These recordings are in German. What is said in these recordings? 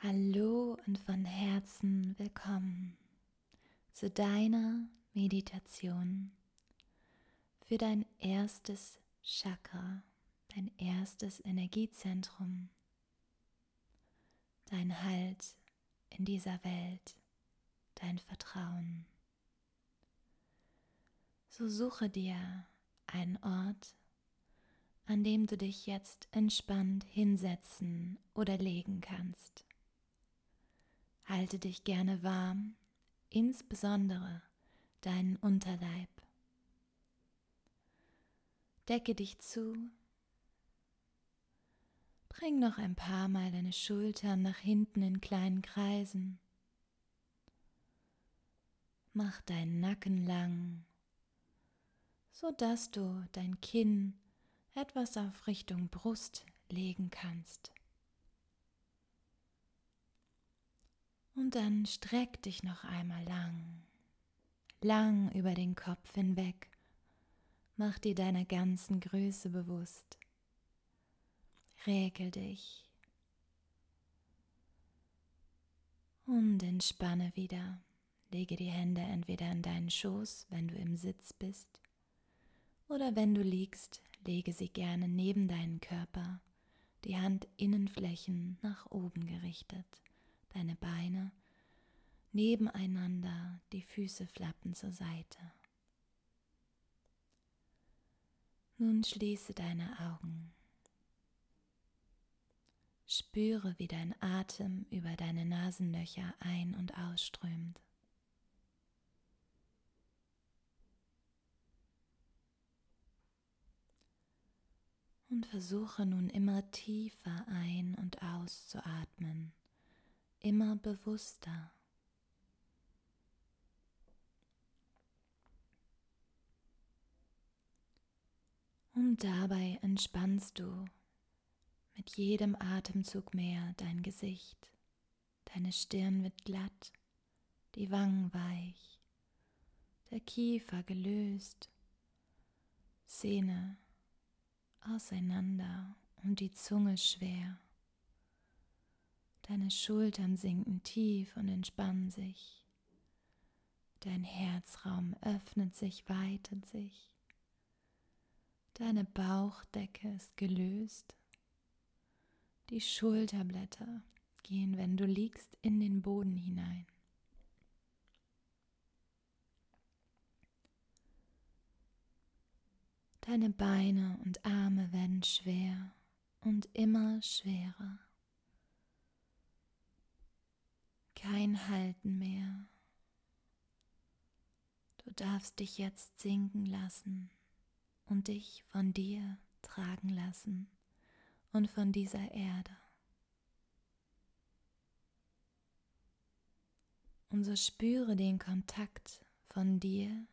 Hallo und von Herzen willkommen zu deiner Meditation für dein erstes Chakra, dein erstes Energiezentrum, dein Halt in dieser Welt, dein Vertrauen. So suche dir einen Ort, an dem du dich jetzt entspannt hinsetzen oder legen kannst. Halte dich gerne warm, insbesondere deinen Unterleib. Decke dich zu. Bring noch ein paar Mal deine Schultern nach hinten in kleinen Kreisen. Mach deinen Nacken lang, so dass du dein Kinn etwas auf Richtung Brust legen kannst. Und dann streck dich noch einmal lang, lang über den Kopf hinweg. Mach dir deiner ganzen Größe bewusst. Regel dich und entspanne wieder. Lege die Hände entweder in deinen Schoß, wenn du im Sitz bist, oder wenn du liegst, lege sie gerne neben deinen Körper, die Handinnenflächen nach oben gerichtet deine Beine nebeneinander, die Füße flappen zur Seite. Nun schließe deine Augen. Spüre, wie dein Atem über deine Nasenlöcher ein- und ausströmt. Und versuche nun immer tiefer ein- und auszuatmen immer bewusster. Und dabei entspannst du mit jedem Atemzug mehr dein Gesicht. Deine Stirn wird glatt, die Wangen weich, der Kiefer gelöst, Zähne auseinander und die Zunge schwer. Deine Schultern sinken tief und entspannen sich. Dein Herzraum öffnet sich, weitet sich. Deine Bauchdecke ist gelöst. Die Schulterblätter gehen, wenn du liegst, in den Boden hinein. Deine Beine und Arme werden schwer und immer schwerer. Kein Halten mehr. Du darfst dich jetzt sinken lassen und dich von dir tragen lassen und von dieser Erde. Und so spüre den Kontakt von dir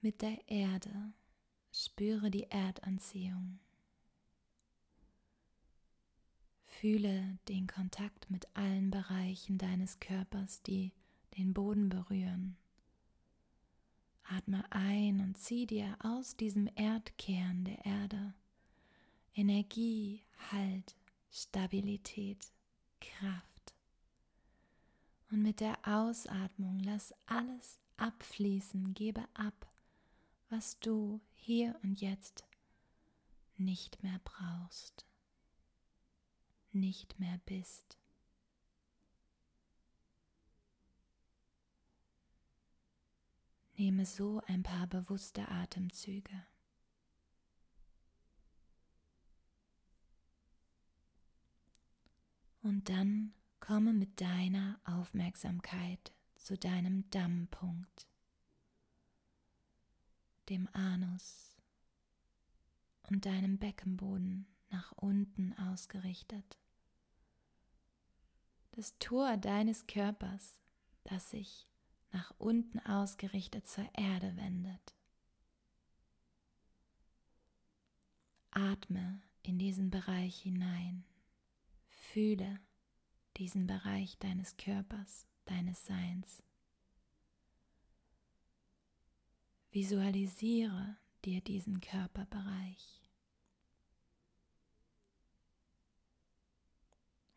mit der Erde, spüre die Erdanziehung. Fühle den Kontakt mit allen Bereichen deines Körpers, die den Boden berühren. Atme ein und zieh dir aus diesem Erdkern der Erde Energie, Halt, Stabilität, Kraft. Und mit der Ausatmung lass alles abfließen, gebe ab, was du hier und jetzt nicht mehr brauchst nicht mehr bist. Nehme so ein paar bewusste Atemzüge. Und dann komme mit deiner Aufmerksamkeit zu deinem Dammpunkt, dem Anus und deinem Beckenboden nach unten ausgerichtet das Tor deines Körpers, das sich nach unten ausgerichtet zur Erde wendet. Atme in diesen Bereich hinein. Fühle diesen Bereich deines Körpers, deines Seins. Visualisiere dir diesen Körperbereich.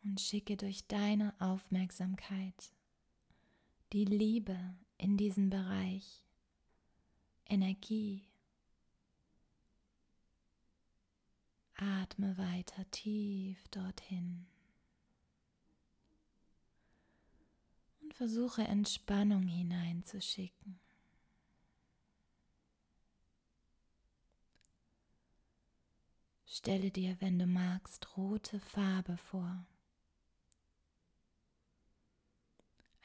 Und schicke durch deine Aufmerksamkeit die Liebe in diesen Bereich, Energie. Atme weiter tief dorthin und versuche Entspannung hineinzuschicken. Stelle dir, wenn du magst, rote Farbe vor.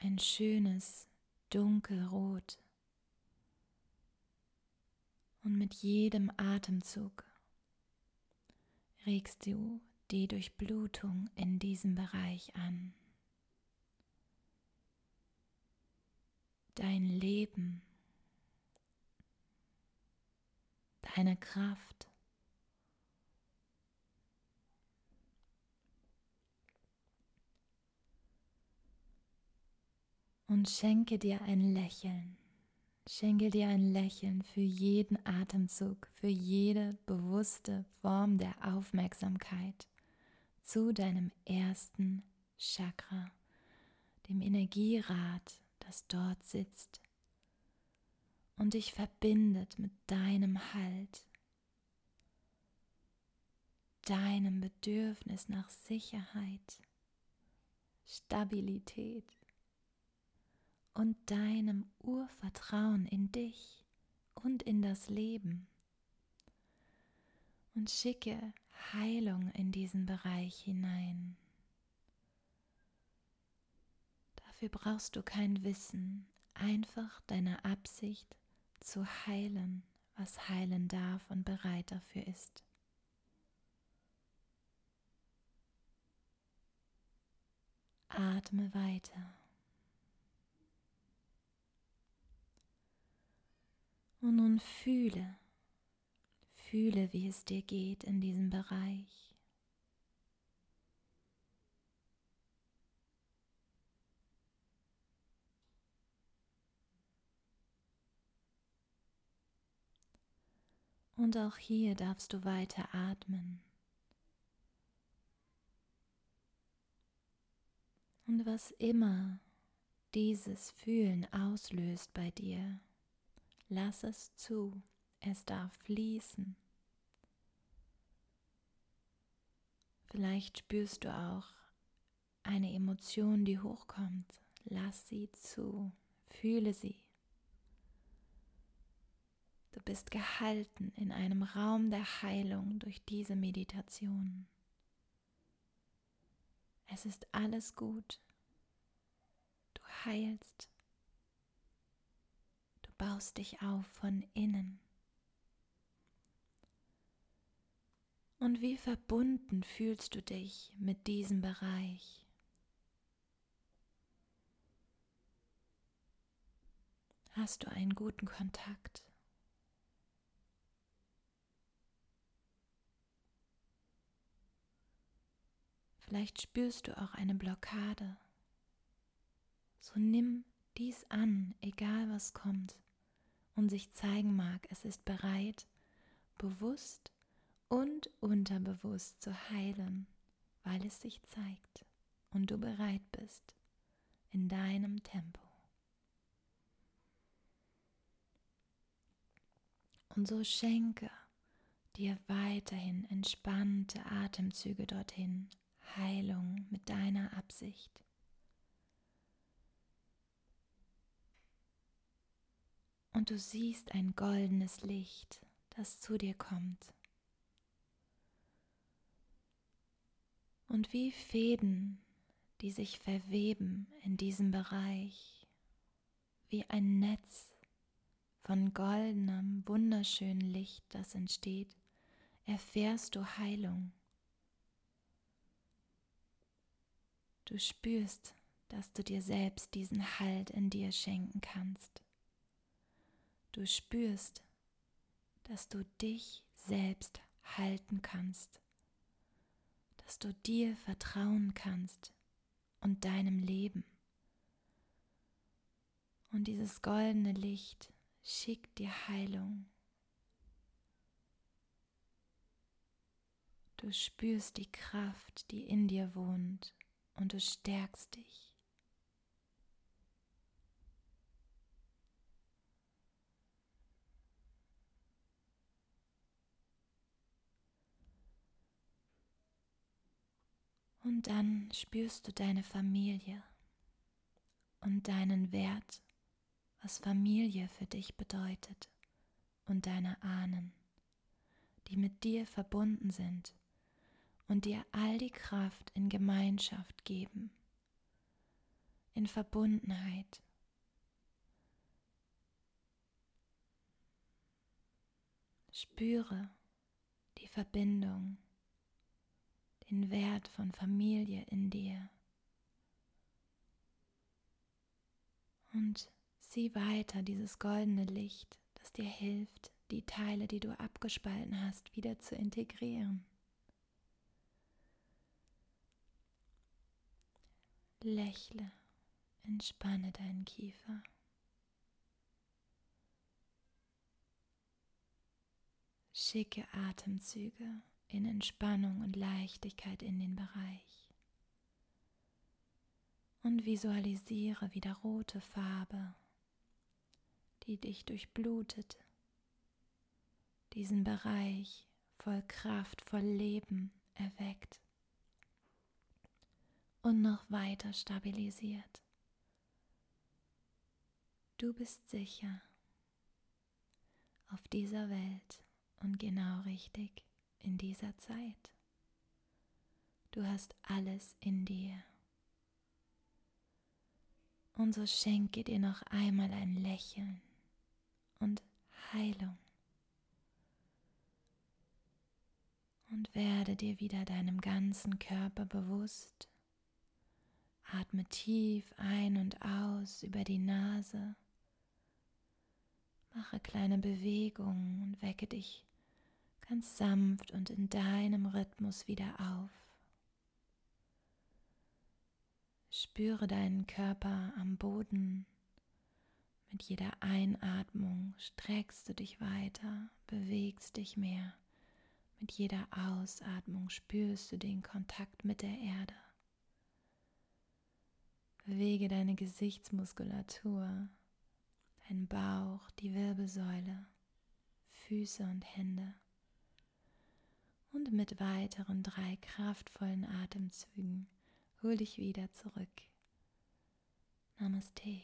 Ein schönes dunkelrot. Und mit jedem Atemzug regst du die Durchblutung in diesem Bereich an. Dein Leben, deine Kraft und schenke dir ein Lächeln. Schenke dir ein Lächeln für jeden Atemzug, für jede bewusste Form der Aufmerksamkeit zu deinem ersten Chakra, dem Energierad, das dort sitzt und dich verbindet mit deinem Halt, deinem Bedürfnis nach Sicherheit, Stabilität und deinem Urvertrauen in dich und in das Leben. Und schicke Heilung in diesen Bereich hinein. Dafür brauchst du kein Wissen, einfach deine Absicht zu heilen, was heilen darf und bereit dafür ist. Atme weiter. Und nun fühle, fühle, wie es dir geht in diesem Bereich. Und auch hier darfst du weiter atmen. Und was immer dieses Fühlen auslöst bei dir, Lass es zu, es darf fließen. Vielleicht spürst du auch eine Emotion, die hochkommt. Lass sie zu, fühle sie. Du bist gehalten in einem Raum der Heilung durch diese Meditation. Es ist alles gut. Du heilst baust dich auf von innen. Und wie verbunden fühlst du dich mit diesem Bereich? Hast du einen guten Kontakt? Vielleicht spürst du auch eine Blockade. So nimm dies an, egal was kommt und sich zeigen mag, es ist bereit, bewusst und unterbewusst zu heilen, weil es sich zeigt und du bereit bist in deinem Tempo. Und so schenke dir weiterhin entspannte Atemzüge dorthin, Heilung mit deiner Absicht. Und du siehst ein goldenes Licht, das zu dir kommt. Und wie Fäden, die sich verweben in diesem Bereich, wie ein Netz von goldenem, wunderschönen Licht, das entsteht, erfährst du Heilung. Du spürst, dass du dir selbst diesen Halt in dir schenken kannst. Du spürst, dass du dich selbst halten kannst, dass du dir vertrauen kannst und deinem Leben. Und dieses goldene Licht schickt dir Heilung. Du spürst die Kraft, die in dir wohnt und du stärkst dich. Und dann spürst du deine Familie und deinen Wert, was Familie für dich bedeutet und deine Ahnen, die mit dir verbunden sind und dir all die Kraft in Gemeinschaft geben, in Verbundenheit. Spüre die Verbindung den Wert von Familie in dir. Und sieh weiter dieses goldene Licht, das dir hilft, die Teile, die du abgespalten hast, wieder zu integrieren. Lächle, entspanne deinen Kiefer. Schicke Atemzüge in Entspannung und Leichtigkeit in den Bereich. Und visualisiere wieder rote Farbe, die dich durchblutet, diesen Bereich voll Kraft, voll Leben erweckt und noch weiter stabilisiert. Du bist sicher auf dieser Welt und genau richtig in dieser Zeit. Du hast alles in dir. Und so schenke dir noch einmal ein Lächeln und Heilung. Und werde dir wieder deinem ganzen Körper bewusst. Atme tief ein und aus über die Nase. Mache kleine Bewegungen und wecke dich ganz sanft und in deinem Rhythmus wieder auf. Spüre deinen Körper am Boden. Mit jeder Einatmung streckst du dich weiter, bewegst dich mehr. Mit jeder Ausatmung spürst du den Kontakt mit der Erde. Bewege deine Gesichtsmuskulatur, deinen Bauch, die Wirbelsäule, Füße und Hände und mit weiteren drei kraftvollen Atemzügen hol dich wieder zurück. Namaste.